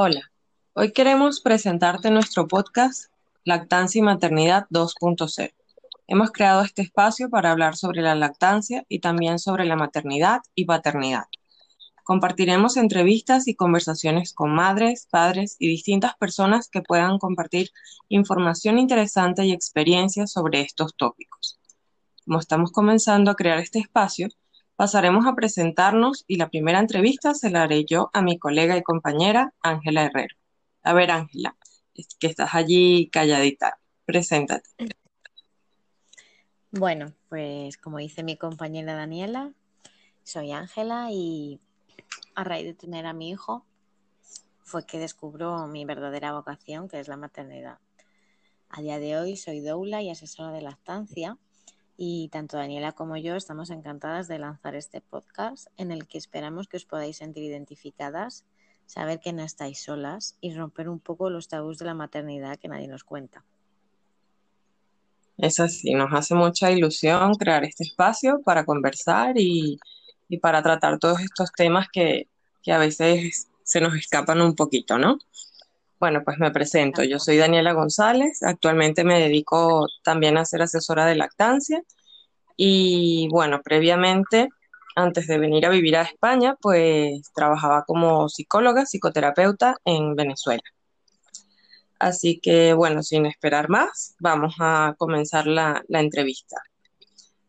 Hola, hoy queremos presentarte nuestro podcast Lactancia y Maternidad 2.0. Hemos creado este espacio para hablar sobre la lactancia y también sobre la maternidad y paternidad. Compartiremos entrevistas y conversaciones con madres, padres y distintas personas que puedan compartir información interesante y experiencias sobre estos tópicos. Como estamos comenzando a crear este espacio, Pasaremos a presentarnos y la primera entrevista se la haré yo a mi colega y compañera Ángela Herrero. A ver, Ángela, que estás allí calladita, preséntate. Bueno, pues como dice mi compañera Daniela, soy Ángela y a raíz de tener a mi hijo fue que descubro mi verdadera vocación, que es la maternidad. A día de hoy soy doula y asesora de lactancia y tanto Daniela como yo estamos encantadas de lanzar este podcast en el que esperamos que os podáis sentir identificadas, saber que no estáis solas y romper un poco los tabús de la maternidad que nadie nos cuenta. Es así, nos hace mucha ilusión crear este espacio para conversar y, para tratar todos estos temas que, que a veces se nos escapan un poquito, ¿no? Bueno, pues me presento. Yo soy Daniela González. Actualmente me dedico también a ser asesora de lactancia. Y bueno, previamente, antes de venir a vivir a España, pues trabajaba como psicóloga, psicoterapeuta en Venezuela. Así que bueno, sin esperar más, vamos a comenzar la, entrevista.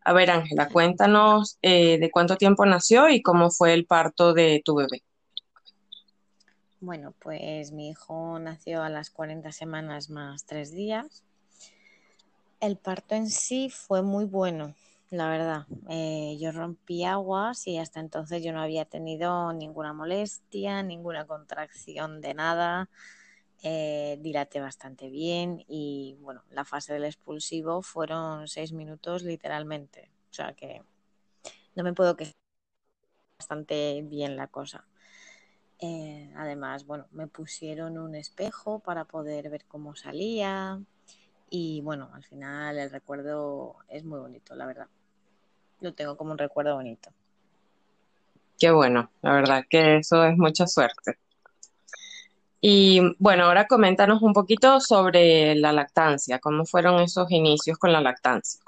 A ver, Ángela, cuéntanos eh, de cuánto tiempo nació y cómo fue el parto de tu bebé. Bueno, pues mi hijo nació a las 40 semanas más tres días. El parto en sí fue muy bueno, la verdad. Eh, yo rompí aguas y hasta entonces yo no había tenido ninguna molestia, ninguna contracción de nada. Eh, dilaté bastante bien y bueno, la fase del expulsivo fueron seis minutos literalmente. O sea que no me puedo quejar bastante bien la cosa. Eh, además, bueno, me pusieron un espejo para poder ver cómo salía y bueno, al final el recuerdo es muy bonito, la verdad. Lo tengo como un recuerdo bonito. Qué bueno, la verdad que eso es mucha suerte. Y bueno, ahora coméntanos un poquito sobre la lactancia, cómo fueron esos inicios con la lactancia.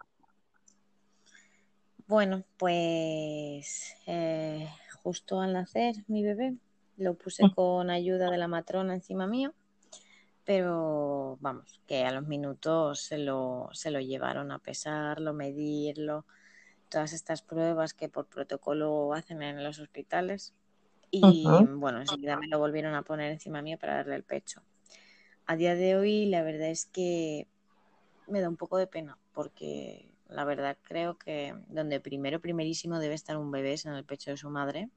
Bueno, pues eh, justo al nacer mi bebé, lo puse con ayuda de la matrona encima mío, pero vamos, que a los minutos se lo, se lo llevaron a pesarlo, medirlo, todas estas pruebas que por protocolo hacen en los hospitales. Y bueno, enseguida me lo volvieron a poner encima mío para darle el pecho. A día de hoy, la verdad es que me da un poco de pena, porque la verdad creo que donde primero, primerísimo debe estar un bebé es en el pecho de su madre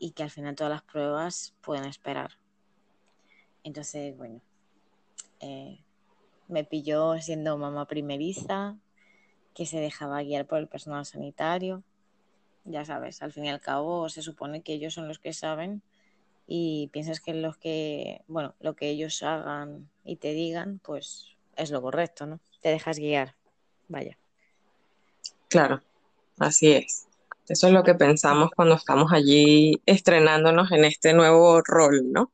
y que al final todas las pruebas pueden esperar. Entonces, bueno, eh, me pilló siendo mamá primeriza, que se dejaba guiar por el personal sanitario. Ya sabes, al fin y al cabo se supone que ellos son los que saben y piensas que los que, bueno, lo que ellos hagan y te digan, pues es lo correcto, ¿no? Te dejas guiar. Vaya. Claro, así es. Eso es lo que pensamos cuando estamos allí estrenándonos en este nuevo rol, ¿no?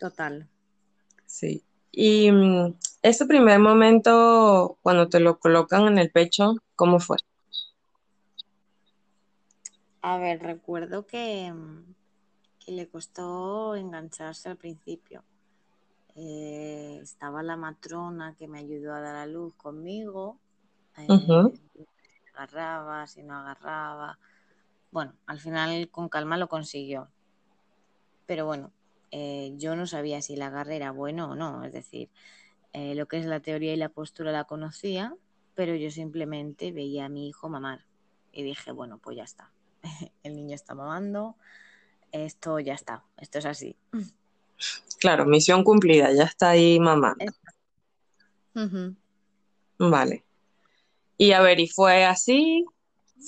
Total. Sí. Y mm, ese primer momento, cuando te lo colocan en el pecho, ¿cómo fue? A ver, recuerdo que, le costó engancharse al principio. Eh, estaba la matrona que me ayudó a dar a luz conmigo. Eh, agarraba, si no agarraba. Bueno, al final con calma lo consiguió. Pero bueno, eh, yo no sabía si el agarre era bueno o no. Es decir, eh, lo que es la teoría y la postura la conocía, pero yo simplemente veía a mi hijo mamar. Y dije, bueno, pues ya está. el niño está mamando, esto ya está, esto es así. Claro, misión cumplida, ya está ahí mamá. Vale. Y a ver, ¿y fue así?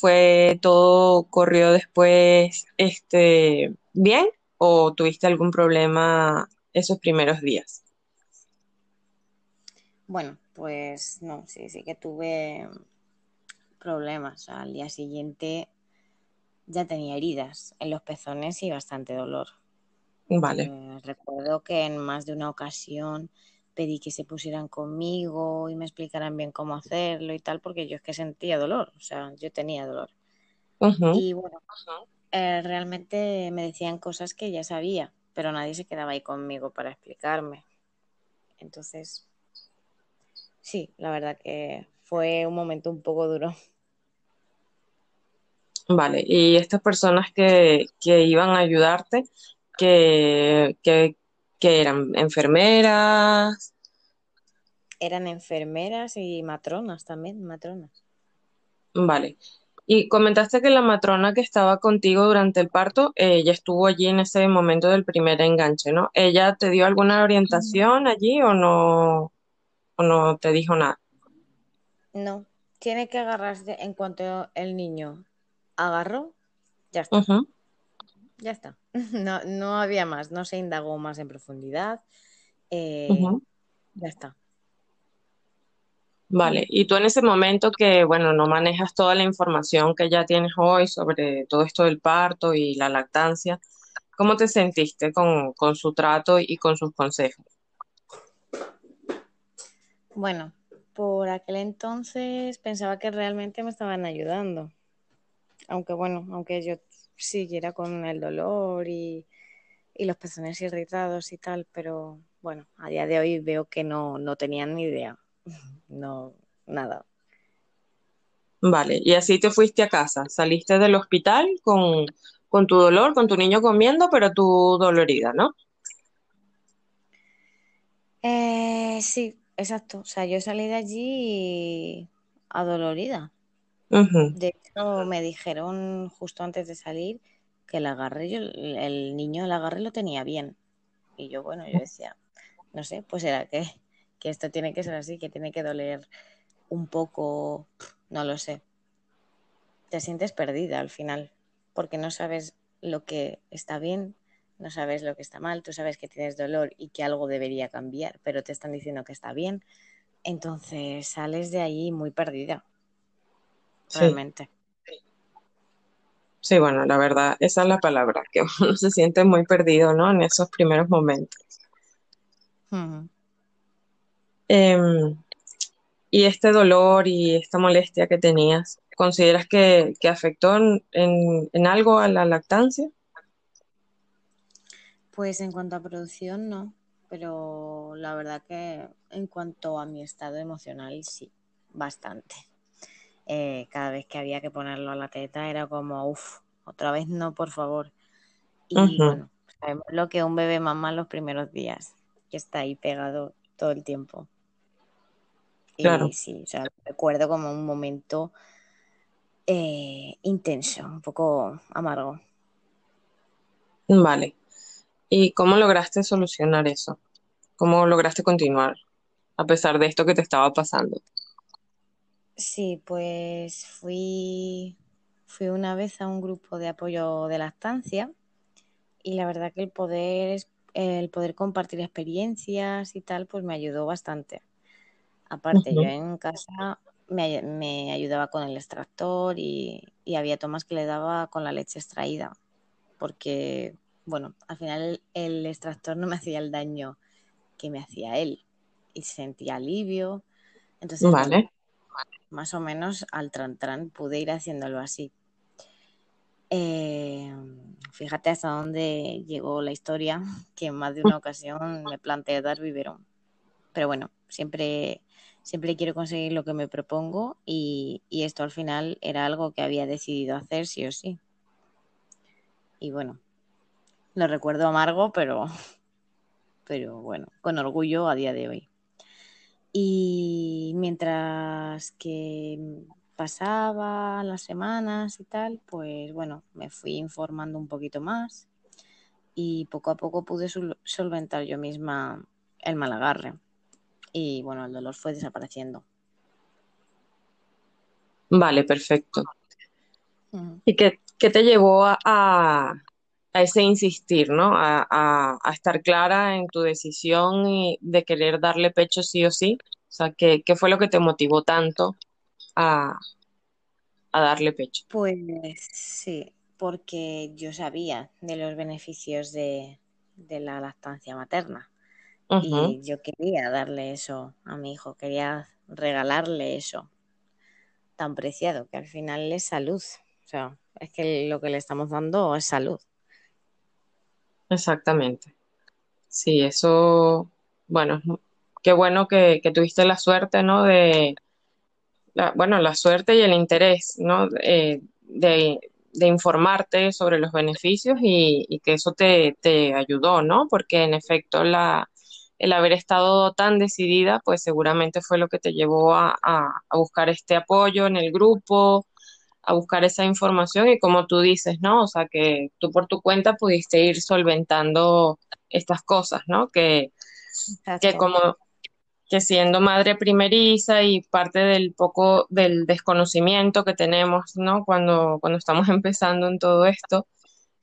¿Fue todo corrió después este bien o tuviste algún problema esos primeros días? Bueno, pues no, sí, sí que tuve problemas. Al día siguiente ya tenía heridas en los pezones y bastante dolor. Vale. Eh, recuerdo que en más de una ocasión pedí que se pusieran conmigo y me explicaran bien cómo hacerlo y tal, porque yo es que sentía dolor, o sea, yo tenía dolor. Y bueno, eh, realmente me decían cosas que ya sabía, pero nadie se quedaba ahí conmigo para explicarme. Entonces, sí, la verdad que fue un momento un poco duro. Vale. Y estas personas que, que iban a ayudarte, que, que, que eran enfermeras, Eran enfermeras y matronas también, matronas. vale. Y comentaste que la matrona que estaba contigo durante el parto, ella estuvo allí en ese momento del primer enganche, ¿no? ¿Ella te dio alguna orientación allí o no, o no te dijo nada? No, tiene que agarrarse en cuanto el niño agarró, ya está, ya está. No, no había más, no se indagó más en profundidad, eh, ya está. Vale, y tú en ese momento que, bueno, no manejas toda la información que ya tienes hoy sobre todo esto del parto y la lactancia, ¿cómo te sentiste con, con su trato y con sus consejos? Bueno, por aquel entonces pensaba que realmente me estaban ayudando, aunque bueno, aunque yo siguiera con el dolor y, y los pezones irritados y tal, pero bueno, a día de hoy veo que no, no tenían ni idea, no, nada. Vale, y así te fuiste a casa, saliste del hospital con, con tu dolor, con tu niño comiendo, pero tú dolorida, ¿no? Eh, sí, exacto, o sea, yo salí de allí adolorida. De hecho, me dijeron justo antes de salir que el agarre, el niño el agarre lo tenía bien. Y yo, bueno, yo decía, no sé, pues era que, que esto tiene que ser así, que tiene que doler un poco, no lo sé. Te sientes perdida al final, porque no sabes lo que está bien, no sabes lo que está mal, tú sabes que tienes dolor y que algo debería cambiar, pero te están diciendo que está bien. Entonces sales de ahí muy perdida, Sí, realmente. sí, bueno, la verdad, esa es la palabra, que uno se siente muy perdido, ¿no? En esos primeros momentos. Em, y este dolor y esta molestia que tenías, ¿consideras que, que afectó en, en, en algo a la lactancia? Pues en cuanto a producción, no, pero la verdad que en cuanto a mi estado emocional, sí, bastante. Eh, cada vez que había que ponerlo a la teta era como, uff, otra vez no, por favor. Y bueno, sabemos lo que un bebé mama los primeros días, que está ahí pegado todo el tiempo. Y claro, sí, o sea, recuerdo como un momento eh, intenso, un poco amargo. vale. ¿Y cómo lograste solucionar eso? ¿Cómo lograste continuar a pesar de esto que te estaba pasando? Sí, pues fui, fui una vez a un grupo de apoyo de lactancia y la verdad que el poder, es- el poder compartir experiencias y tal, pues me ayudó bastante. Aparte, yo en casa me, me ayudaba con el extractor y, y había tomas que le daba con la leche extraída, porque, bueno, al final el, el extractor no me hacía el daño que me hacía él y sentía alivio. Entonces, Vale, más o menos al tran tran pude ir haciéndolo así. Eh, fíjate hasta dónde llegó la historia, que en más de una ocasión me planteé dar biberón. Pero bueno, siempre, siempre quiero conseguir lo que me propongo y, y esto al final era algo que había decidido hacer sí o sí. Y bueno, lo recuerdo amargo, pero, pero bueno, con orgullo a día de hoy. Y mientras que pasaban las semanas y tal, pues bueno, me fui informando un poquito más y poco a poco pude sol- solventar yo misma el mal agarre. Y bueno, el dolor fue desapareciendo. vale, perfecto. ¿Y qué, qué te llevó a, a, a ese insistir, ¿no? A, a, a estar clara en tu decisión y de querer darle pecho sí o sí. O sea, ¿qué, qué fue lo que te motivó tanto a, a darle pecho? Pues sí, porque yo sabía de los beneficios de, de la lactancia materna. Y yo quería darle eso a mi hijo, quería regalarle eso tan preciado, que al final es salud. O sea, es que lo que le estamos dando es salud. Exactamente. Sí, eso, bueno, qué bueno que, tuviste la suerte, ¿no? De, la, bueno, la suerte y el interés, ¿no? Eh, de, informarte sobre los beneficios y, que eso te, te, ayudó, ¿no? Porque en efecto la, el haber estado tan decidida, pues seguramente fue lo que te llevó a, buscar este apoyo en el grupo, a buscar esa información y como tú dices, ¿no? O sea, que tú por tu cuenta pudiste ir solventando estas cosas, ¿no? Que, que como que siendo madre primeriza y parte del poco del desconocimiento que tenemos, ¿no? Cuando, cuando estamos empezando en todo esto,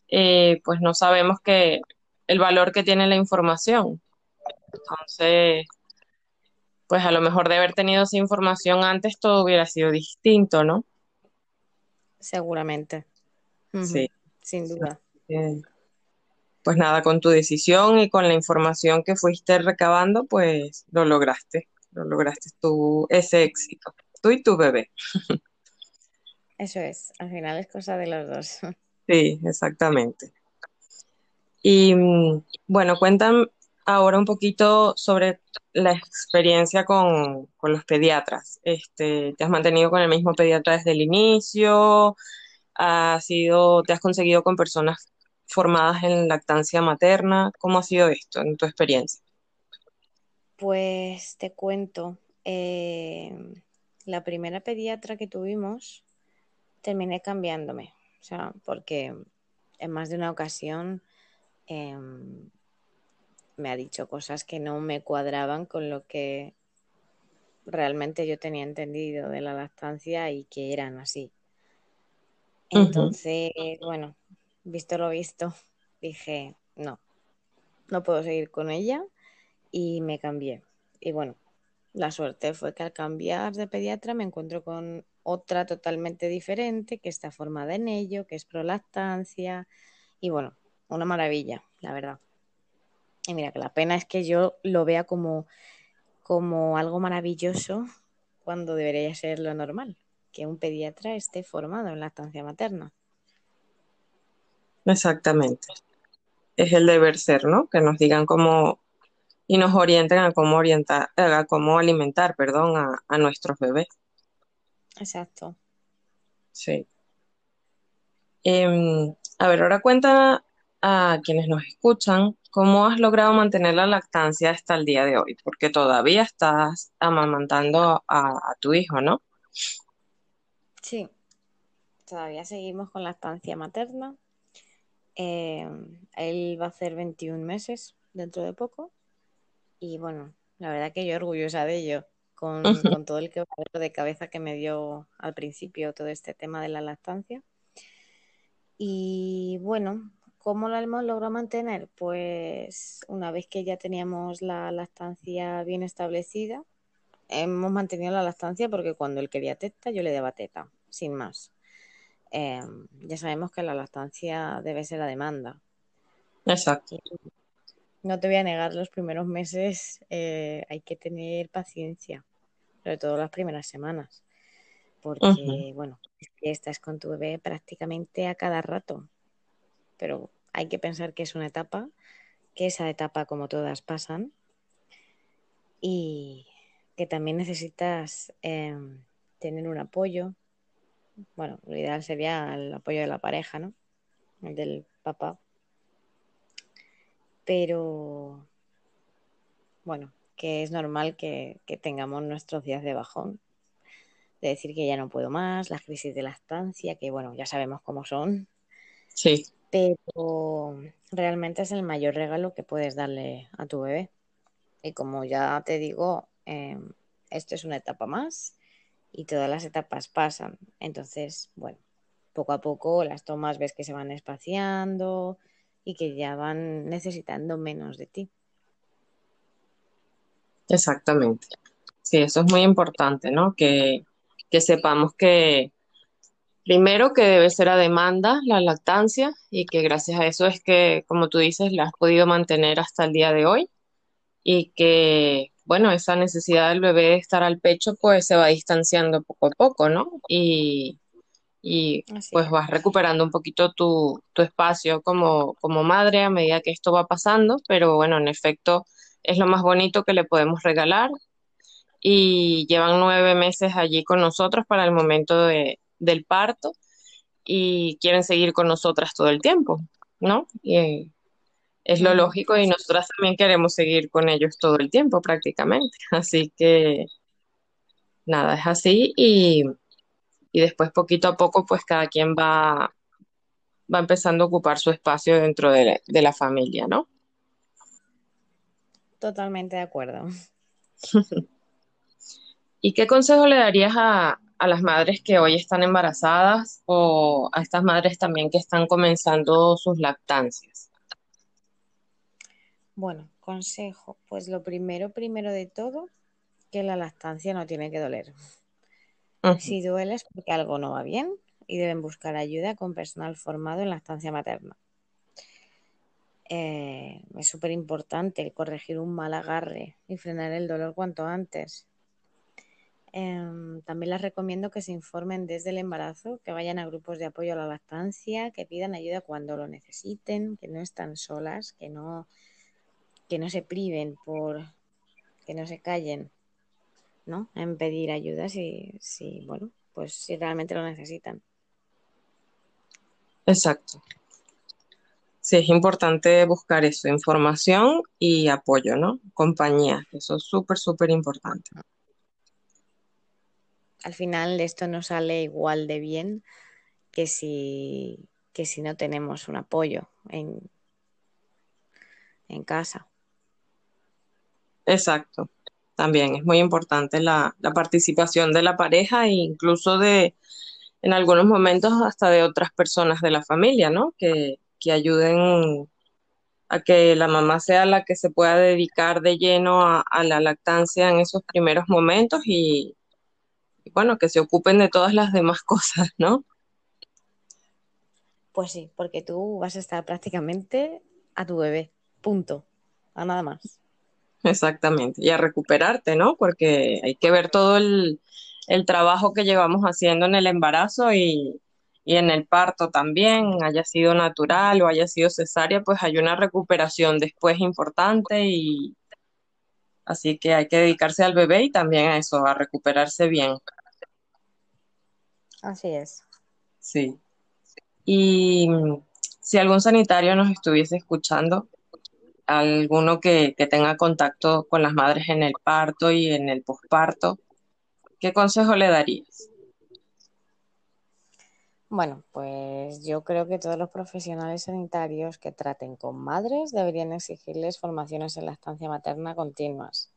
eh, pues no sabemos que el valor que tiene la información. Entonces, pues a lo mejor de haber tenido esa información antes todo hubiera sido distinto, ¿no? Seguramente. Sí. Sin duda. pues nada, con tu decisión y con la información que fuiste recabando, pues lo lograste. Lo lograste tú, ese éxito. Tú y tu bebé. Eso es, al final es cosa de los dos. Sí, exactamente. Y mm, bueno, cuéntame, ahora un poquito sobre la experiencia con, los pediatras. Este, ¿Te has mantenido con el mismo pediatra desde el inicio? ¿Has sido, ¿Te has conseguido con personas formadas en lactancia materna? ¿Cómo ha sido esto en tu experiencia? Pues te cuento. Eh, la primera pediatra que tuvimos terminé cambiándome. O sea, porque en más de una ocasión em, me ha dicho cosas que no me cuadraban con lo que realmente yo tenía entendido de la lactancia y que eran así. Entonces, bueno, visto lo visto, dije, no, no puedo seguir con ella y me cambié. Y bueno, la suerte fue que al cambiar de pediatra me encuentro con otra totalmente diferente que está formada en ello, que es prolactancia y bueno, una maravilla, la verdad. Y mira, que la pena es que yo lo vea como, como algo maravilloso cuando debería ser lo normal, que un pediatra esté formado en la estancia materna. Exactamente. Es el deber ser, ¿no? Que nos digan cómo y nos orienten a cómo orientar, a cómo alimentar, perdón, a, a nuestros bebés. Exacto. Sí. Em, a ver, ahora cuenta a quienes nos escuchan ¿Cómo has logrado mantener la lactancia hasta el día de hoy? Porque todavía estás amamantando a, tu hijo, ¿no? Sí, todavía seguimos con lactancia materna. Eh, él va a hacer 21 meses dentro de poco. Y bueno, la verdad que yo orgullosa de ello, con, con todo el quebradero de cabeza que me dio al principio todo este tema de la lactancia. Y bueno, ¿Cómo lo hemos logrado mantener? Pues una vez que ya teníamos la lactancia bien establecida, hemos mantenido la lactancia porque cuando él quería teta, yo le daba teta, sin más. Em, ya sabemos que la lactancia debe ser la demanda. Exacto. No te voy a negar, los primeros meses eh, hay que tener paciencia, sobre todo las primeras semanas, porque, bueno, estás con tu bebé prácticamente a cada rato, pero hay que pensar que es una etapa, que esa etapa como todas pasan y que también necesitas em, tener un apoyo. Bueno, lo ideal sería el apoyo de la pareja, ¿no? El del papá. Pero, bueno, que es normal que, que tengamos nuestros días de bajón, de decir que ya no puedo más, las crisis de la estancia, que bueno, ya sabemos cómo son. Sí pero realmente es el mayor regalo que puedes darle a tu bebé. Y como ya te digo, em, esto es una etapa más y todas las etapas pasan. Entonces, bueno, poco a poco las tomas ves que se van espaciando y que ya van necesitando menos de ti. Exactamente. Sí, eso es muy importante, ¿no? Que, que sepamos que, Primero que debe ser a demanda la lactancia y que gracias a eso es que, como tú dices, la has podido mantener hasta el día de hoy y que, bueno, esa necesidad del bebé de estar al pecho pues se va distanciando poco a poco, ¿no? Y, y pues es. vas recuperando un poquito tu, tu espacio como, como madre a medida que esto va pasando, pero bueno, en efecto es lo más bonito que le podemos regalar y llevan nueve meses allí con nosotros para el momento de, del parto y quieren seguir con nosotras todo el tiempo, ¿no? Y eh, es lo lógico y nosotras también queremos seguir con ellos todo el tiempo prácticamente. Así que nada, es así y, y después poquito a poco pues cada quien va, va empezando a ocupar su espacio dentro de la, de la familia, ¿no? Totalmente de acuerdo. ¿Y qué consejo le darías a, a las madres que hoy están embarazadas o a estas madres también que están comenzando sus lactancias? Bueno, consejo. Pues lo primero, primero de todo, que la lactancia no tiene que doler. Si duele es porque algo no va bien y deben buscar ayuda con personal formado en lactancia materna. Eh, es súper importante el corregir un mal agarre y frenar el dolor cuanto antes. Em, también les recomiendo que se informen desde el embarazo, que vayan a grupos de apoyo a la lactancia, que pidan ayuda cuando lo necesiten, que no están solas, que no, que no se priven por, que no se callen, ¿no? En pedir ayuda si, si, bueno, pues si realmente lo necesitan. Exacto. Sí, es importante buscar eso, información y apoyo, ¿no? Compañía, eso es súper, súper importante. Al final esto no sale igual de bien que si, que si no tenemos un apoyo en, en casa. Exacto. También es muy importante la, la participación de la pareja e incluso de, en algunos momentos, hasta de otras personas de la familia, ¿no? Que, que ayuden a que la mamá sea la que se pueda dedicar de lleno a, la lactancia en esos primeros momentos y, bueno, que se ocupen de todas las demás cosas, ¿no? Pues sí, porque tú vas a estar prácticamente a tu bebé, punto, a nada más. Exactamente. Y a recuperarte, ¿no? Porque hay que ver todo el, el trabajo que llevamos haciendo en el embarazo y, y en el parto también, haya sido natural o haya sido cesárea, pues hay una recuperación después importante y así que hay que dedicarse al bebé y también a eso, a recuperarse bien. Así es. Sí. Y mm, si algún sanitario nos estuviese escuchando, alguno que, que tenga contacto con las madres en el parto y en el posparto, ¿qué consejo le darías? Bueno, pues yo creo que todos los profesionales sanitarios que traten con madres deberían exigirles formaciones en lactancia materna continuas.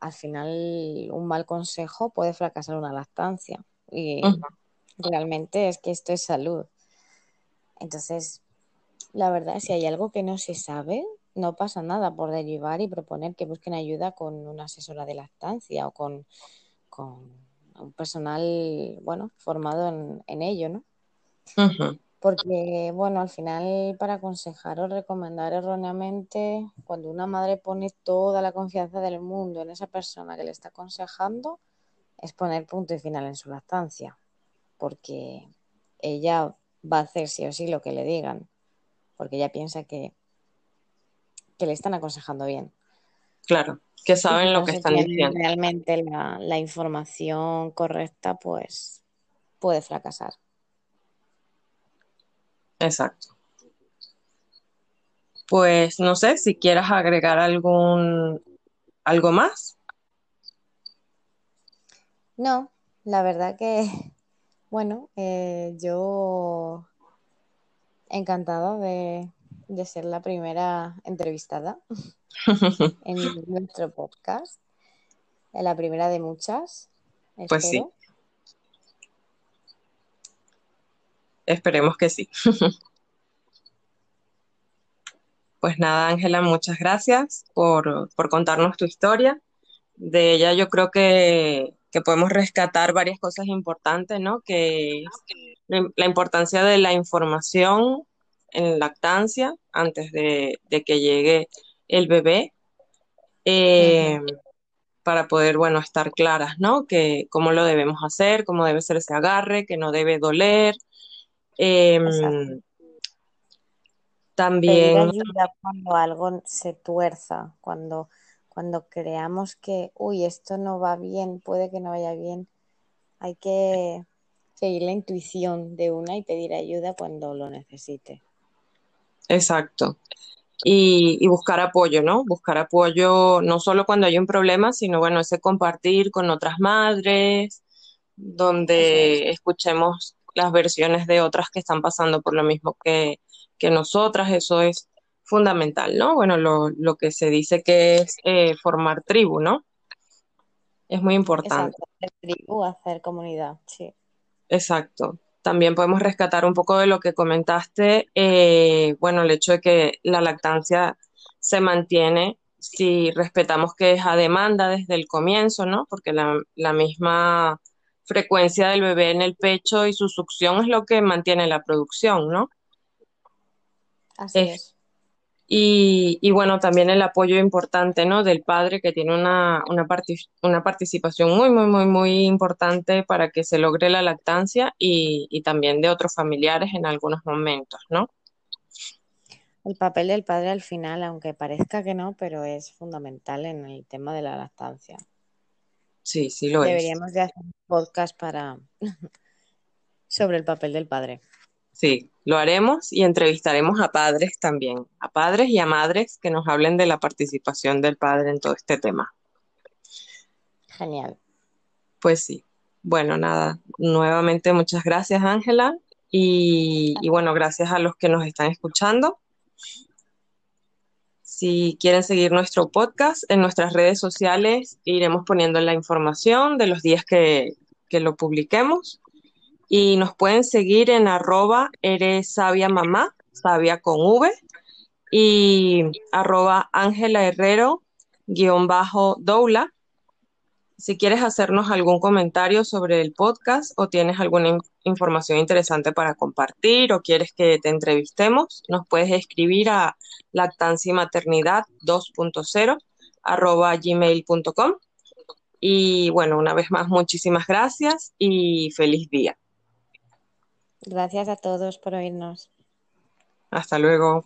Al final, un mal consejo puede fracasar una lactancia y realmente es que esto es salud. Entonces, la verdad, si hay algo que no se sabe, no pasa nada por derivar y proponer que busquen ayuda con una asesora de lactancia o con, con un personal, bueno, formado en, en ello, ¿no? Porque, bueno, al final para aconsejar o recomendar erróneamente, cuando una madre pone toda la confianza del mundo en esa persona que le está aconsejando, es poner punto y final en su lactancia, porque ella va a hacer sí o sí lo que le digan, porque ella piensa que, que le están aconsejando bien. claro, que saben lo que están diciendo. realmente la, la información correcta, pues puede fracasar. Exacto. Pues no sé si quieras agregar algún algo más. No, la verdad que, bueno, eh, yo encantada de, de ser la primera entrevistada en nuestro podcast, la primera de muchas, Pues sí, esperemos que sí. Pues nada, Ángela, muchas gracias por, por contarnos tu historia. De ella yo creo que, que podemos rescatar varias cosas importantes, ¿no? Que la importancia de la información en lactancia antes de, que llegue el bebé, eh, para poder, bueno, estar claras, ¿no? Que cómo lo debemos hacer, cómo debe ser ese agarre, que no debe doler. Em, también... ayuda cuando algo se tuerza, cuando, cuando creamos que, uy, esto no va bien, puede que no vaya bien. Hay que seguir la intuición de una y pedir ayuda cuando lo necesite. Exacto. Y, buscar apoyo, ¿no? Buscar apoyo no solo cuando hay un problema, sino bueno, ese compartir con otras madres, donde escuchemos las versiones de otras que están pasando por lo mismo que, nosotras, eso es fundamental, ¿no? Bueno, lo, que se dice que es eh, formar tribu, ¿no? Es muy importante. hacer tribu, hacer comunidad, sí. Exacto. También podemos rescatar un poco de lo que comentaste, eh, bueno, el hecho de que la lactancia se mantiene si respetamos que es a demanda desde el comienzo, ¿no? Porque la, misma frecuencia del bebé en el pecho y su succión es lo que mantiene la producción, ¿no? Así es. Y, bueno, también el apoyo importante, ¿no? Del padre que tiene una, una, una participación muy, muy, muy, muy importante para que se logre la lactancia y, y también de otros familiares en algunos momentos, ¿no? El papel del padre al final, aunque parezca que no, pero es fundamental en el tema de la lactancia. Sí, sí lo es. Deberíamos de hacer un podcast para sobre el papel del padre. Sí, lo haremos y entrevistaremos a padres también, a padres y a madres que nos hablen de la participación del padre en todo este tema. Genial. Pues sí. Bueno, nada, nuevamente muchas gracias Ángela y, y bueno, gracias a los que nos están escuchando. Si quieren seguir nuestro podcast en nuestras redes sociales, iremos poniendo la información de los días que, que lo publiquemos y nos pueden seguir en arroba eres sabia mamá, sabia con V, y arroba Ángela Herrero guion bajo doula. Si quieres hacernos algún comentario sobre el podcast o tienes alguna información interesante para compartir o quieres que te entrevistemos, nos puedes escribir a lactancia y maternidad 2.0 arroba gmail.com. Y bueno, una vez más, muchísimas gracias y feliz día. Gracias a todos por oírnos. Hasta luego.